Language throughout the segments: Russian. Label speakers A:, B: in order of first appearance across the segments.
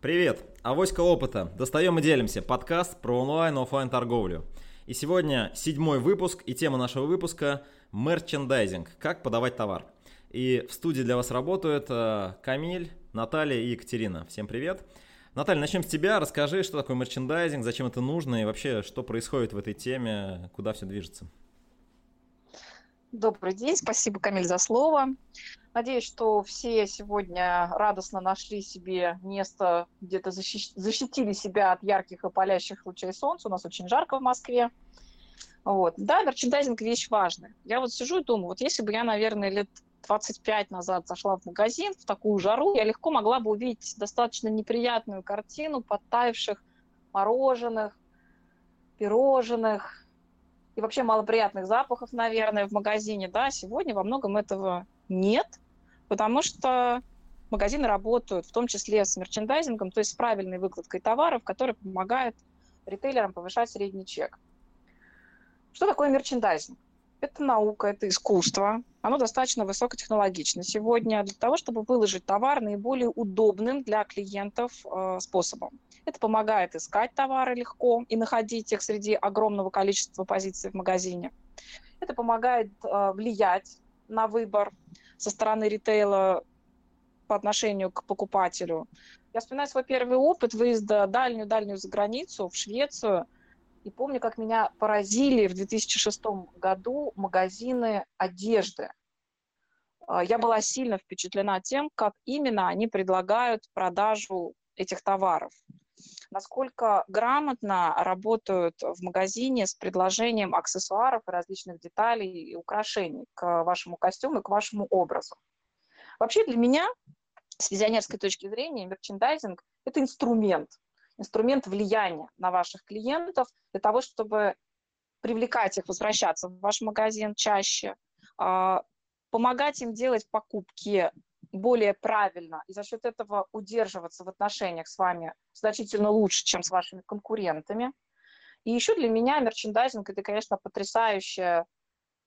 A: Привет! Авоська опыта. Достаем и делимся. Подкаст про онлайн и офлайн торговлю. И сегодня седьмой выпуск, и тема нашего выпуска – мерчендайзинг. Как подавать товар. И в студии для вас работают э, Камиль, Наталья и Екатерина. Всем привет! Наталья, начнем с тебя. Расскажи, что такое мерчендайзинг, зачем это нужно и вообще, что происходит в этой теме, куда все движется.
B: Добрый день, спасибо, Камиль, за слово. Надеюсь, что все сегодня радостно нашли себе место, где-то защитили себя от ярких и палящих лучей солнца. У нас очень жарко в Москве. Вот. Да, мерчендайзинг – вещь важная. Я вот сижу и думаю, вот если бы я, наверное, лет 25 назад зашла в магазин в такую жару, я легко могла бы увидеть достаточно неприятную картину подтаявших мороженых, пирожных и вообще малоприятных запахов, наверное, в магазине. Да, сегодня во многом этого нет, потому что магазины работают в том числе с мерчендайзингом, то есть с правильной выкладкой товаров, которые помогают ритейлерам повышать средний чек. Что такое мерчендайзинг? Это наука, это искусство. Оно достаточно высокотехнологично сегодня для того, чтобы выложить товар наиболее удобным для клиентов э, способом. Это помогает искать товары легко и находить их среди огромного количества позиций в магазине. Это помогает э, влиять на выбор со стороны ритейла по отношению к покупателю. Я вспоминаю свой первый опыт выезда дальнюю-дальнюю за границу, в Швецию. И помню, как меня поразили в 2006 году магазины одежды. А, я была сильно впечатлена тем, как именно они предлагают продажу этих товаров. Насколько грамотно работают в магазине с предложением аксессуаров и различных деталей и украшений к вашему костюму и к вашему образу. Вообще для меня, с визионерской точки зрения, мерчендайзинг – это инструмент, инструмент влияния на ваших клиентов для того, чтобы привлекать их возвращаться в ваш магазин чаще, а, помогать им делать покупки более правильно и за счет этого удерживаться в отношениях с вами значительно лучше, чем с вашими конкурентами. И еще для меня мерчендайзинг – это, конечно, потрясающая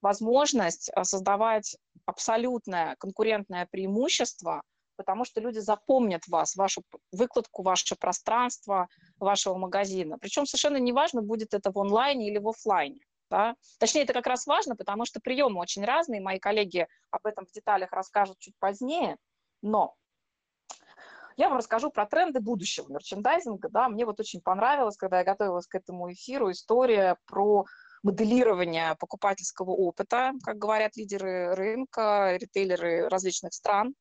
B: возможность э, создавать абсолютное конкурентное преимущество, потому что люди запомнят вас, вашу выкладку, ваше пространство вашего магазина. Причем совершенно неважно, будет это в онлайне или в офлайне. Да? Точнее, это как раз важно, потому что приемы очень разные, мои коллеги об этом в деталях расскажут чуть позднее, но я вам расскажу про тренды будущего мерчендайзинга. Да? Мне вот очень понравилось, когда я готовилась к этому эфиру, история про моделирование покупательского опыта, как говорят лидеры рынка, ритейлеры различных стран,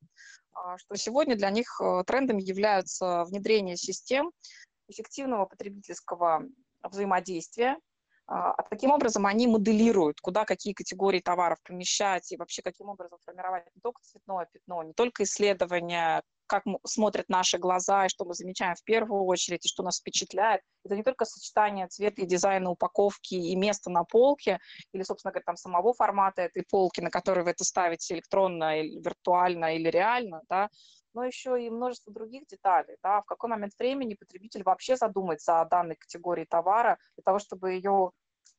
B: что сегодня для них э, трендами являются внедрение систем эффективного потребительского взаимодействия, а, а таким образом они моделируют, куда какие категории товаров помещать и вообще каким образом формировать не только цветное пятно, не только исследования, как смотрят наши глаза и что мы замечаем в первую очередь и что нас впечатляет. Это не только сочетание цвета и дизайна упаковки и места на полке или, собственно говоря, там самого формата этой полки, на которой вы это ставите электронно, или виртуально или реально, да, но еще и множество других деталей. Да, в какой момент времени потребитель вообще задумается о данной категории товара для того, чтобы ее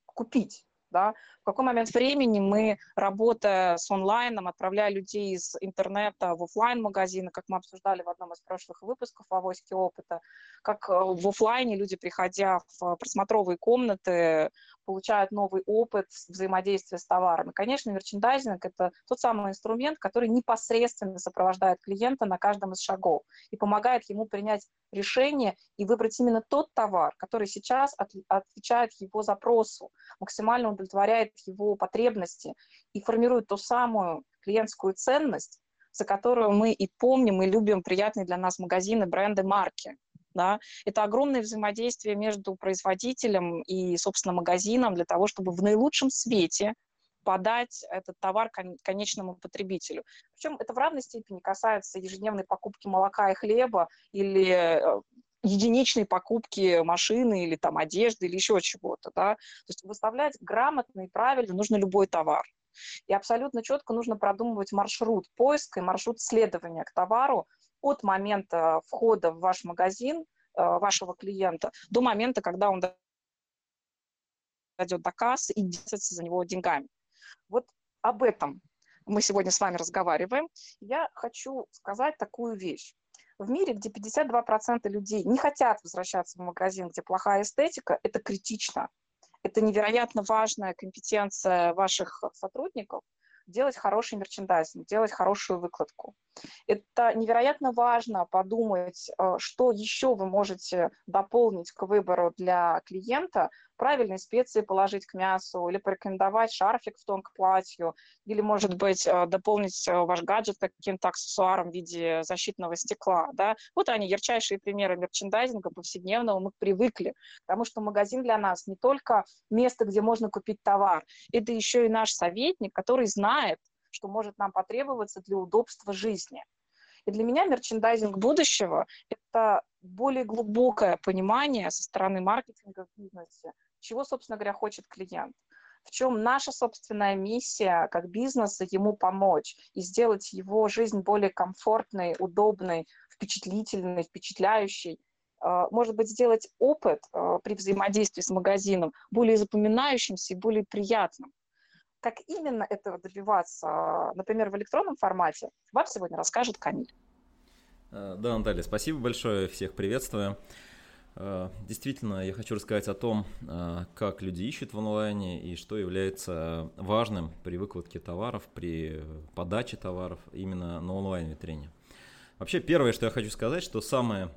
B: купить да, в какой момент времени мы, работая с онлайном, отправляя людей из интернета в офлайн магазины как мы обсуждали в одном из прошлых выпусков в «Авоське опыта», как э, в офлайне люди, приходя в просмотровые комнаты, получают новый опыт взаимодействия с товарами. Конечно, мерчендайзинг – это тот самый инструмент, который непосредственно сопровождает клиента на каждом из шагов и помогает ему принять решение и выбрать именно тот товар, который сейчас от, отвечает его запросу, максимально удовлетворяет его потребности и формирует ту самую клиентскую ценность, за которую мы и помним, и любим приятные для нас магазины, бренды, марки. Да? Это огромное взаимодействие между производителем и, собственно, магазином для того, чтобы в наилучшем свете подать этот товар конечному потребителю. Причем это в равной степени касается ежедневной покупки молока и хлеба или э, единичной покупки машины или там одежды или еще чего-то. Да? То есть выставлять грамотно и правильно нужно любой товар. И абсолютно четко нужно продумывать маршрут поиска и маршрут следования к товару от момента входа в ваш магазин э, вашего клиента до момента, когда он дойдет до кассы и держится за него деньгами. Вот об этом мы сегодня с вами разговариваем. Я хочу сказать такую вещь. В мире, где 52% людей не хотят возвращаться в магазин, где плохая эстетика, это критично. Это невероятно важная компетенция ваших сотрудников делать хороший мерчендайзинг, делать хорошую выкладку. Это невероятно важно подумать, э, что еще вы можете дополнить к выбору для клиента, правильные специи положить к мясу, или порекомендовать шарфик в тон к платью, или, может быть, э, дополнить э, ваш гаджет каким-то аксессуаром в виде защитного стекла. Да? Вот они, ярчайшие примеры мерчендайзинга повседневного, мы привыкли, потому что магазин для нас не только место, где можно купить товар, это еще и наш советник, который знает, что может нам потребоваться для удобства жизни. И для меня мерчендайзинг будущего – это более глубокое понимание со стороны маркетинга в бизнесе, чего, собственно говоря, хочет клиент в чем наша собственная миссия как бизнеса ему помочь и сделать его жизнь более комфортной, удобной, впечатлительной, впечатляющей. А, может быть, сделать опыт а, при взаимодействии с магазином более запоминающимся и более приятным. Как именно этого добиваться, например, в электронном формате, вам сегодня расскажет Камиль.
A: Э, да, Наталья, спасибо большое, всех приветствую. Э, действительно, я хочу рассказать о том, э, как люди ищут в онлайне и что является важным при выкладке товаров, при подаче товаров именно на онлайн-витрине. Вообще, первое, что я хочу сказать, что самая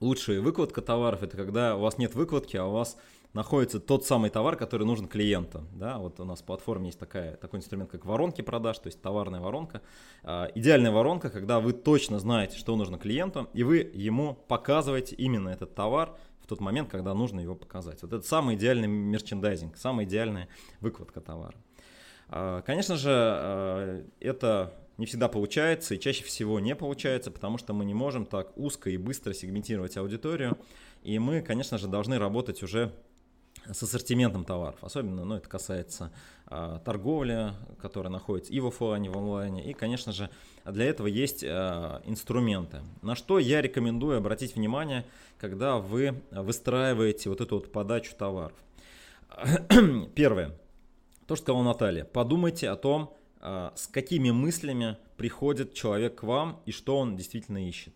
A: лучшая выкладка товаров – это когда у вас нет выкладки, а у вас находится тот самый товар, который нужен клиенту. Да, вот у нас в платформе есть такая, такой инструмент, как воронки продаж, то есть товарная воронка. А, идеальная воронка, когда вы точно знаете, что нужно клиенту, и вы ему показываете именно этот товар в тот момент, когда нужно его показать. Вот это самый идеальный мерчендайзинг, самая идеальная выкладка товара. А, конечно же, а, это не всегда получается и чаще всего не получается, потому что мы не можем так узко и быстро сегментировать аудиторию. И мы, конечно же, должны работать уже с ассортиментом товаров. Особенно ну, это касается а, торговли, которая находится и в офлайне, и в онлайне. И, конечно же, для этого есть а, инструменты. На что я рекомендую обратить внимание, когда вы выстраиваете вот эту вот подачу товаров. Первое. То, что сказала Наталья. Подумайте о том, а, с какими мыслями приходит человек к вам и что он действительно ищет.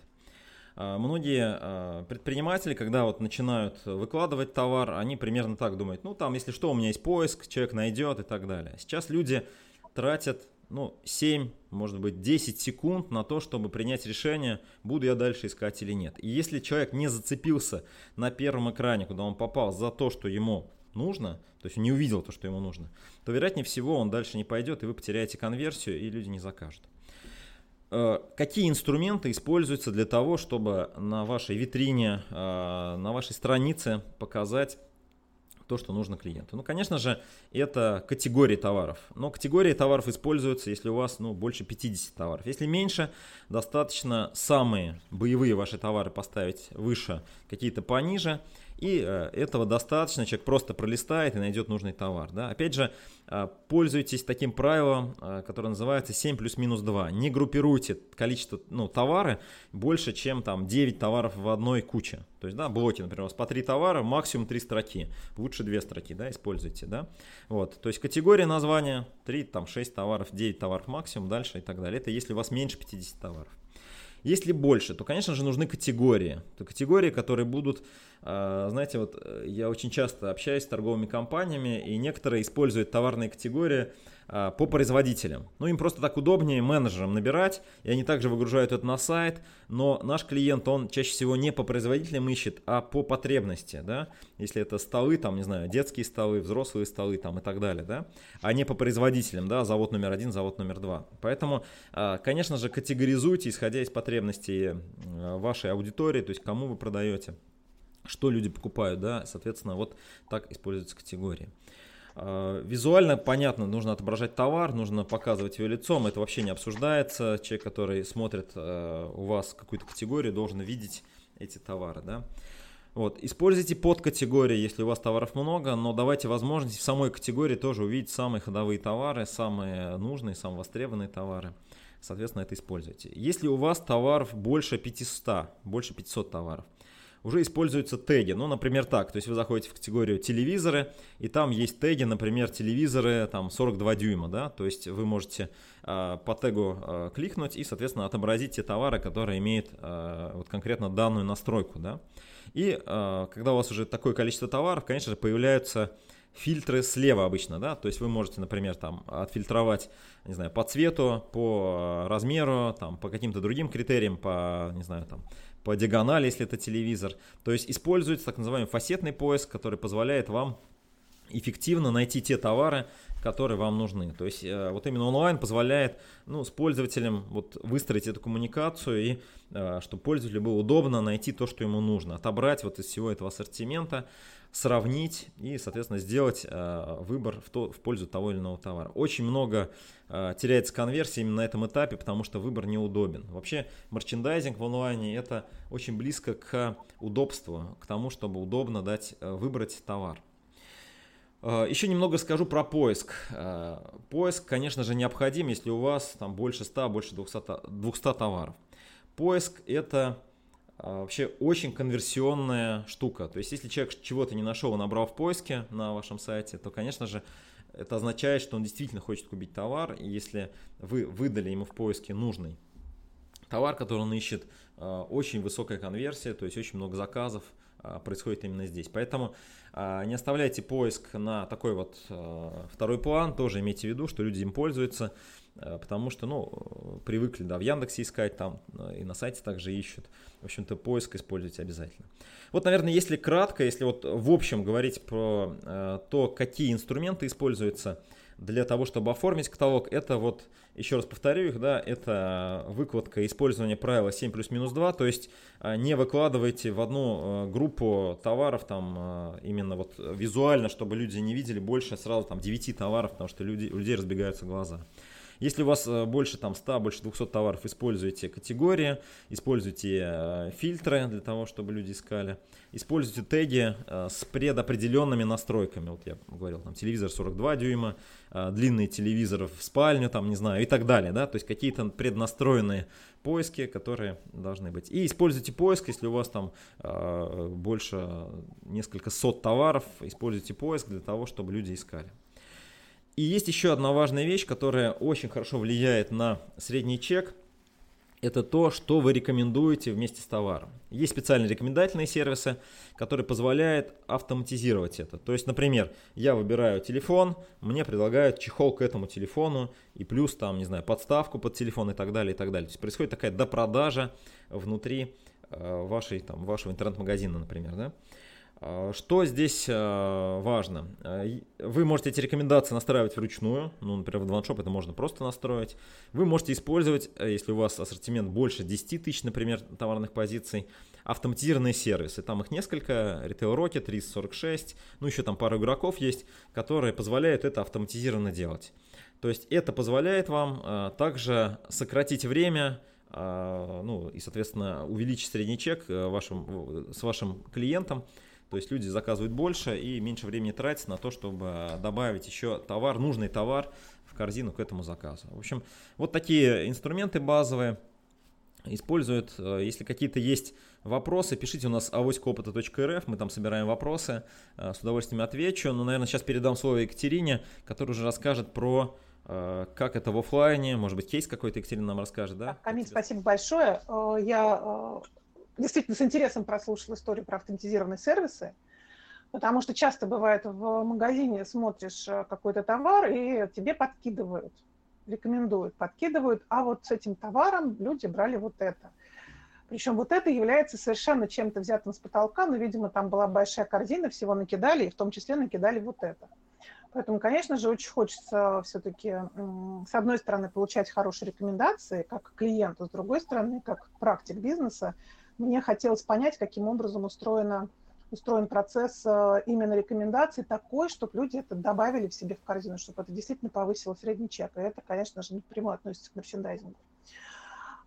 A: А, многие а, предприниматели, когда вот начинают выкладывать товар, они примерно так думают, ну там, если что, у меня есть поиск, человек найдет и так далее. Сейчас люди тратят ну, 7, может быть, 10 секунд на то, чтобы принять решение, буду я дальше искать или нет. И если человек не зацепился на первом экране, куда он попал, за то, что ему нужно, то есть не увидел то, что ему нужно, то, вероятнее всего, он дальше не пойдет, и вы потеряете конверсию, и люди не закажут. Э, какие инструменты используются для того, чтобы на вашей витрине, э, на вашей странице показать то, что нужно клиенту. Ну, конечно же, это категории товаров. Но категории товаров используются, если у вас ну, больше 50 товаров. Если меньше, достаточно самые боевые ваши товары поставить выше, какие-то пониже – и э, этого достаточно, человек просто пролистает и найдет нужный товар. Да? Опять же, э, пользуйтесь таким правилом, э, которое называется 7 плюс-минус 2. Не группируйте количество ну, товара больше, чем там 9 товаров в одной куче. То есть, да, блоки, например, у вас по 3 товара, максимум 3 строки. Лучше 2 строки, да, используйте, да. Вот, то есть категория названия 3, там 6 товаров, 9 товаров максимум, дальше и так далее. Это если у вас меньше 50 товаров. Если больше, то, конечно же, нужны категории. То категории, которые будут, знаете, вот э, я очень часто общаюсь с торговыми компаниями, и некоторые используют товарные категории, а, по производителям. Ну, им просто так удобнее менеджерам набирать, и они также выгружают это на сайт, но наш клиент, он чаще всего не по производителям ищет, а по потребности, да, если это столы, там, не знаю, детские столы, взрослые столы, там, и так далее, да, а не по производителям, да, завод номер один, завод номер два. Поэтому, а, конечно же, категоризуйте, исходя из потребностей вашей аудитории, то есть кому вы продаете, что люди покупают, да, соответственно, вот так используются категории. А, визуально понятно, нужно отображать товар, нужно показывать его лицом, это вообще не обсуждается. Человек, который смотрит а, у вас какую-то категорию, должен видеть эти товары. Да? Вот. Используйте подкатегории, если у вас товаров много, но давайте возможность в самой категории тоже увидеть самые ходовые товары, самые нужные, самые востребованные товары. Соответственно, это используйте. Если у вас товаров больше 500, больше 500 товаров, уже используются теги. Ну, например, так, то есть вы заходите в категорию телевизоры, и там есть теги, например, телевизоры там 42 дюйма, да, то есть вы можете э, по тегу э, кликнуть и, соответственно, отобразить те товары, которые имеют э, вот конкретно данную настройку, да. И э, когда у вас уже такое количество товаров, конечно же, появляются фильтры слева обычно, да, то есть вы можете, например, там отфильтровать, не знаю, по цвету, по размеру, там, по каким-то другим критериям, по, не знаю, там, по диагонали, если это телевизор. То есть используется так называемый фасетный поиск, который позволяет вам эффективно найти те товары, которые вам нужны. То есть э, вот именно онлайн позволяет ну, с пользователем вот выстроить эту коммуникацию и э, чтобы пользователю было удобно найти то, что ему нужно, отобрать вот из всего этого ассортимента, сравнить и, соответственно, сделать э, выбор в, то, в пользу того или иного товара. Очень много э, теряется конверсия именно на этом этапе, потому что выбор неудобен. Вообще, мерчендайзинг в онлайне это очень близко к удобству, к тому, чтобы удобно дать э, выбрать товар. Еще немного скажу про поиск. Поиск, конечно же, необходим, если у вас там больше 100, больше 200, 200 товаров. Поиск это вообще очень конверсионная штука. То есть, если человек чего-то не нашел и набрал в поиске на вашем сайте, то, конечно же, это означает, что он действительно хочет купить товар. И если вы выдали ему в поиске нужный товар, который он ищет, а, очень высокая конверсия, то есть очень много заказов а, происходит именно здесь. Поэтому не оставляйте поиск на такой вот второй план, тоже имейте в виду, что люди им пользуются. Э, потому что, ну, привыкли, да, в Яндексе искать, там э, и на сайте также ищут. В общем-то, поиск используйте обязательно. Вот, наверное, если кратко, если вот в общем говорить про э, то, какие инструменты используются для того, чтобы оформить каталог, это вот, еще раз повторю их, да, это выкладка использования правила 7 плюс минус 2, то есть не выкладывайте в одну группу товаров там именно вот визуально, чтобы люди не видели больше сразу там 9 товаров, потому что люди, у людей разбегаются глаза. Если у вас э, больше там 100, больше 200 товаров, используйте категории, используйте э, фильтры для того, чтобы люди искали, используйте теги э, с предопределенными настройками. Вот я говорил, там телевизор 42 дюйма, длинный телевизор в спальню, там, не знаю, и так далее, да, то есть какие-то преднастроенные поиски, которые должны быть. И используйте поиск, если у вас там больше несколько сот товаров, используйте поиск для того, чтобы люди искали. И есть еще одна важная вещь, которая очень хорошо влияет на средний чек. Это то, что вы рекомендуете вместе с товаром. Есть специальные рекомендательные сервисы, которые позволяют автоматизировать это. То есть, например, я выбираю телефон, мне предлагают чехол к этому телефону и плюс там, не знаю, подставку под телефон и так далее, и так далее. То есть происходит такая допродажа внутри э, вашей, там, вашего интернет-магазина, например, да. А, что здесь а, важно? А, вы можете эти рекомендации настраивать вручную, ну, например, в OneShop это можно просто настроить. Вы можете использовать, если у вас ассортимент больше 10 тысяч, например, товарных позиций, автоматизированные сервисы. Там их несколько, Retail Rocket, 346, ну еще там пару игроков есть, которые позволяют это автоматизированно делать. То есть это позволяет вам также сократить время, ну и, соответственно, увеличить средний чек э, вашим, с вашим клиентом, то есть люди заказывают больше и меньше времени тратят на то, чтобы добавить еще товар, нужный товар в корзину к этому заказу. В общем, вот такие инструменты базовые используют. Если какие-то есть вопросы, пишите у нас авоськоопыта.рф, мы там собираем вопросы, с удовольствием отвечу. Но, наверное, сейчас передам слово Екатерине, которая уже расскажет про э, как это в офлайне, может быть, кейс какой-то Екатерина нам расскажет, да?
C: Камиль, спасибо большое. Э, я э, действительно с интересом прослушал историю про автоматизированные сервисы, потому что часто бывает в магазине смотришь э, какой-то товар, и тебе подкидывают, рекомендуют, подкидывают, а вот с этим товаром люди брали вот это. Причем вот это является совершенно чем-то взятым с потолка, но, видимо, там была большая корзина, всего накидали, и в том числе накидали вот это. Поэтому, конечно же, очень хочется все-таки, с одной стороны, получать хорошие рекомендации как клиенту, с другой стороны, как практик бизнеса, мне хотелось понять, каким образом устроена, устроен процесс э, именно рекомендаций такой, чтобы люди это добавили в себе в корзину, чтобы это действительно повысило средний чек. И это, конечно же, напрямую относится к мерчендайзингу.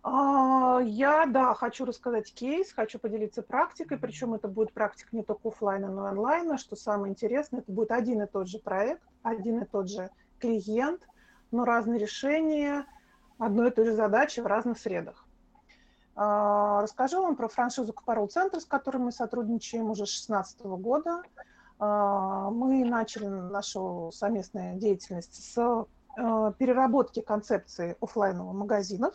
C: А, я, да, хочу рассказать кейс, хочу поделиться практикой, причем это будет практика не только офлайна, но и онлайна. Что самое интересное, это будет один и тот же проект, один и тот же клиент, но разные решения одной и той же задачи в разных средах. А, расскажу вам про франшизу Капарол Центр, с которой мы сотрудничаем уже с 2016 года. А, мы начали нашу совместную деятельность с э, переработки концепции офлайновых магазинов.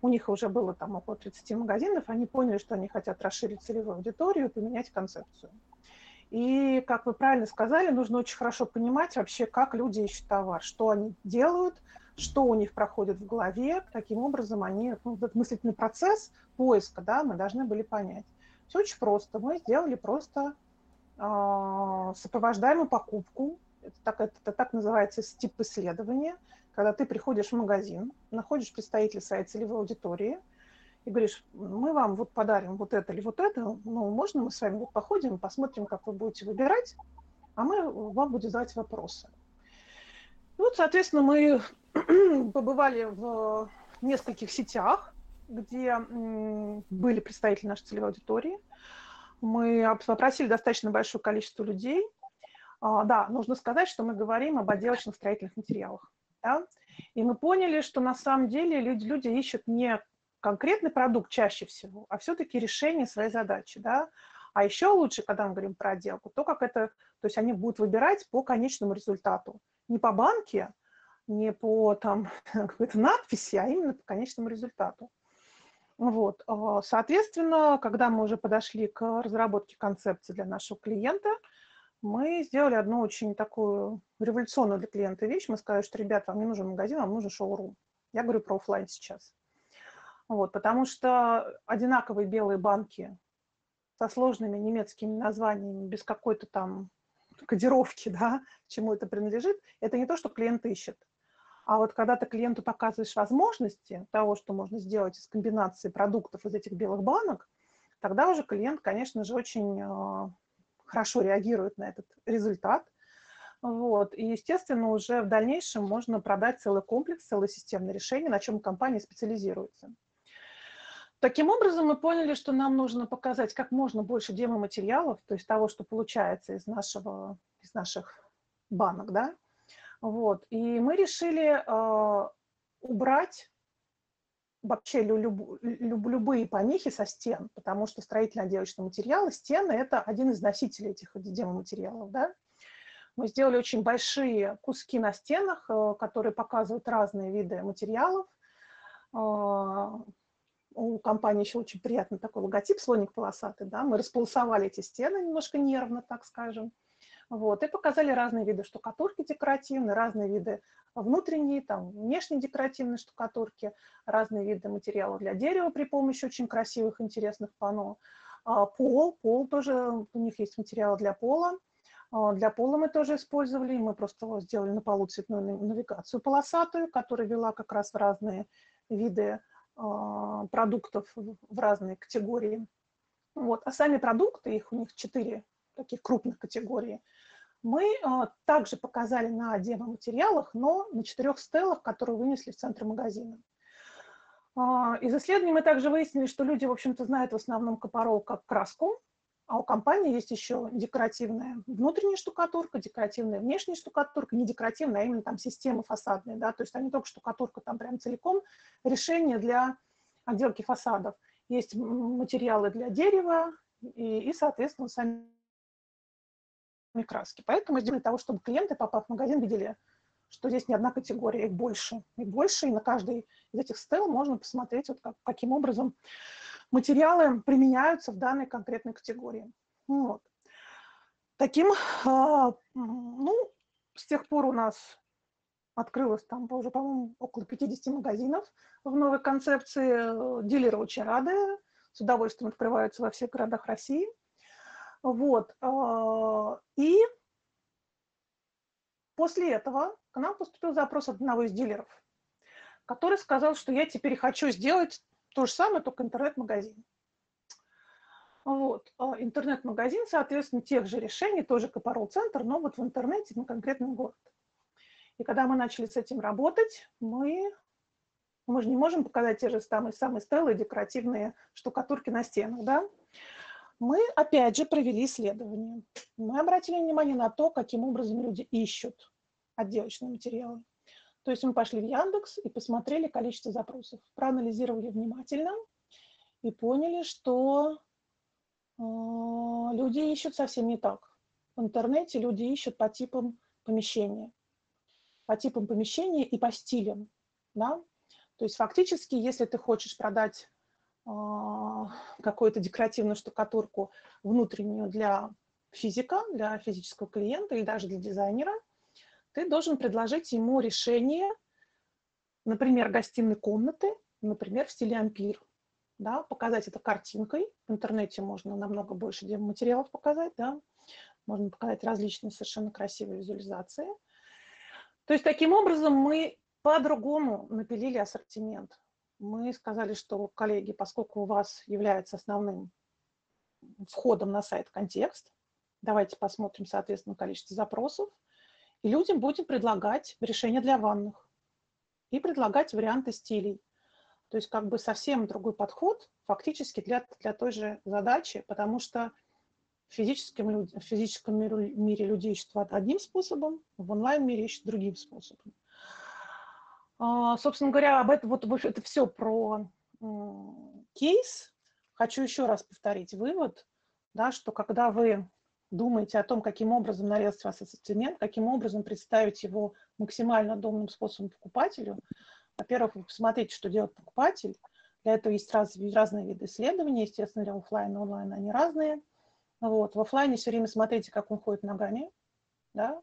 C: У них уже было там около 30 магазинов, они поняли, что они хотят расширить целевую аудиторию и поменять концепцию. И, как вы правильно сказали, нужно очень хорошо понимать вообще, как люди ищут товар, что они делают, что у них проходит в голове, каким образом они, ну, этот мыслительный процесс поиска, да, мы должны были понять. Все очень просто. Мы сделали просто э, сопровождаемую покупку. Это так, это так называется тип исследования, когда ты приходишь в магазин, находишь представителя своей целевой аудитории и говоришь, мы вам вот подарим вот это или вот это, ну, можно мы с вами вот походим, посмотрим, как вы будете выбирать, а мы вам будем задавать вопросы. Вот, соответственно, мы побывали в нескольких сетях, где были представители нашей целевой аудитории. Мы опросили достаточно большое количество людей. А, да, нужно сказать, что мы говорим об отделочных строительных материалах. Да? И мы поняли, что на самом деле люди, люди ищут не конкретный продукт чаще всего, а все-таки решение своей задачи. Да? А еще лучше, когда мы говорим про отделку, то, как это, то есть они будут выбирать по конечному результату. Не по банке, не по там, какой-то надписи, а именно по конечному результату. Вот. А, соответственно, когда мы уже подошли к разработке концепции для нашего клиента, мы сделали одну очень такую революционную для клиента вещь. Мы сказали, что, ребята, вам не нужен магазин, вам нужен шоурум. Я говорю про офлайн сейчас. Вот, потому что одинаковые белые банки со сложными немецкими названиями, без какой-то там кодировки, да, чему это принадлежит, это не то, что клиент ищет. А вот когда ты клиенту показываешь возможности того, что можно сделать из комбинации продуктов из этих белых банок, тогда уже клиент, конечно же, очень э, хорошо реагирует на этот результат. Вот. И, естественно, уже в дальнейшем можно продать целый комплекс, целое системное решение, на чем компания специализируется. Таким образом, мы поняли, что нам нужно показать как можно больше демо-материалов, то есть того, что получается из, нашего, из наших банок, да, вот. И мы решили э, убрать вообще люб, люб, любые помехи со стен, потому что строительно-отделочные материалы, стены – это один из носителей этих демоматериалов. Да? Мы сделали очень большие куски на стенах, э, которые показывают разные виды материалов. Э, у компании еще очень приятный такой логотип, слоник полосатый. Да? Мы располосовали эти стены немножко нервно, так скажем. Вот, и показали разные виды штукатурки декоративные, разные виды внутренней, там, внешней декоративной штукатурки, разные виды материалов для дерева при помощи очень красивых, интересных панно. А, пол, пол тоже, у них есть материалы для пола. А, для пола мы тоже использовали, мы просто сделали на полу цветную навигацию полосатую, которая вела как раз в разные виды а, продуктов, в разные категории. Вот. А сами продукты, их у них четыре таких крупных категорий, мы а, также показали на демо-материалах, но на четырех стелах, которые вынесли в центр магазина. А, из исследований мы также выяснили, что люди, в общем-то, знают в основном капорол как краску, а у компании есть еще декоративная внутренняя штукатурка, декоративная внешняя штукатурка, не декоративная, а именно там системы фасадные, да, то есть они только штукатурка там прям целиком, решение для отделки фасадов. Есть материалы для дерева и, и соответственно, сами краски. Поэтому для того, чтобы клиенты, попав в магазин, видели, что здесь не одна категория, их больше. Их больше, и на каждой из этих стел можно посмотреть, вот как, каким образом материалы применяются в данной конкретной категории. Вот. Таким, а, ну, с тех пор у нас открылось там уже, по-моему, около 50 магазинов в новой концепции. Дилеры очень рады, с удовольствием открываются во всех городах России. Вот. А, и после этого к нам поступил запрос одного из дилеров, который сказал, что я теперь хочу сделать то же самое, только интернет-магазин. Вот. А интернет-магазин, соответственно, тех же решений, тоже Капорол-центр, но вот в интернете на конкретный город. И когда мы начали с этим работать, мы, мы же не можем показать те же самые, самые стелы декоративные штукатурки на стенах, да? Мы, опять же, провели исследование. Мы обратили внимание на то, каким образом люди ищут отделочные материалы. То есть мы пошли в Яндекс и посмотрели количество запросов, проанализировали внимательно и поняли, что э, люди ищут совсем не так. В интернете люди ищут по типам помещения. По типам помещения и по стилям. Да? То есть фактически, если ты хочешь продать какую-то декоративную штукатурку внутреннюю для физика, для физического клиента или даже для дизайнера, ты должен предложить ему решение, например, гостиной комнаты, например, в стиле ампир. Да, показать это картинкой. В интернете можно намного больше материалов показать, да. Можно показать различные совершенно красивые визуализации. То есть таким образом мы по-другому напилили ассортимент. Мы сказали, что, коллеги, поскольку у вас является основным входом на сайт контекст, давайте посмотрим, соответственно, количество запросов, и людям будем предлагать решения для ванных и предлагать варианты стилей. То есть как бы совсем другой подход фактически для, для той же задачи, потому что в физическом, в физическом мире люди ищут одним способом, в онлайн-мире ищут другим способом. А, собственно говоря, об этом вот это все про кейс. Хочу еще раз повторить вывод, да, что когда вы думаете о том, каким образом нарезать ваш ассортимент, каким образом представить его максимально удобным способом покупателю, во-первых, вы посмотрите, что делает покупатель. Для этого есть раз, разные виды исследований, естественно, для офлайн и онлайн они разные. Вот. В офлайне все время смотрите, как он ходит ногами, да?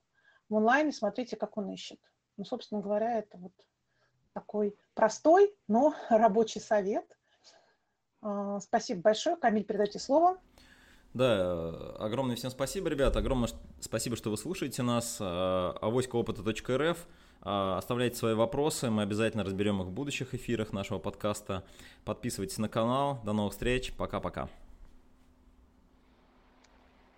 C: в онлайне смотрите, как он ищет. Ну, собственно говоря, это вот такой простой, но рабочий совет. А, спасибо большое. Камиль, передайте слово.
A: Да, огромное всем спасибо, ребята. Огромное спасибо, что вы слушаете нас. А, авоськоопыта.рф. А, оставляйте свои вопросы, мы обязательно разберем их в будущих эфирах нашего подкаста. Подписывайтесь на канал. До новых встреч. Пока-пока.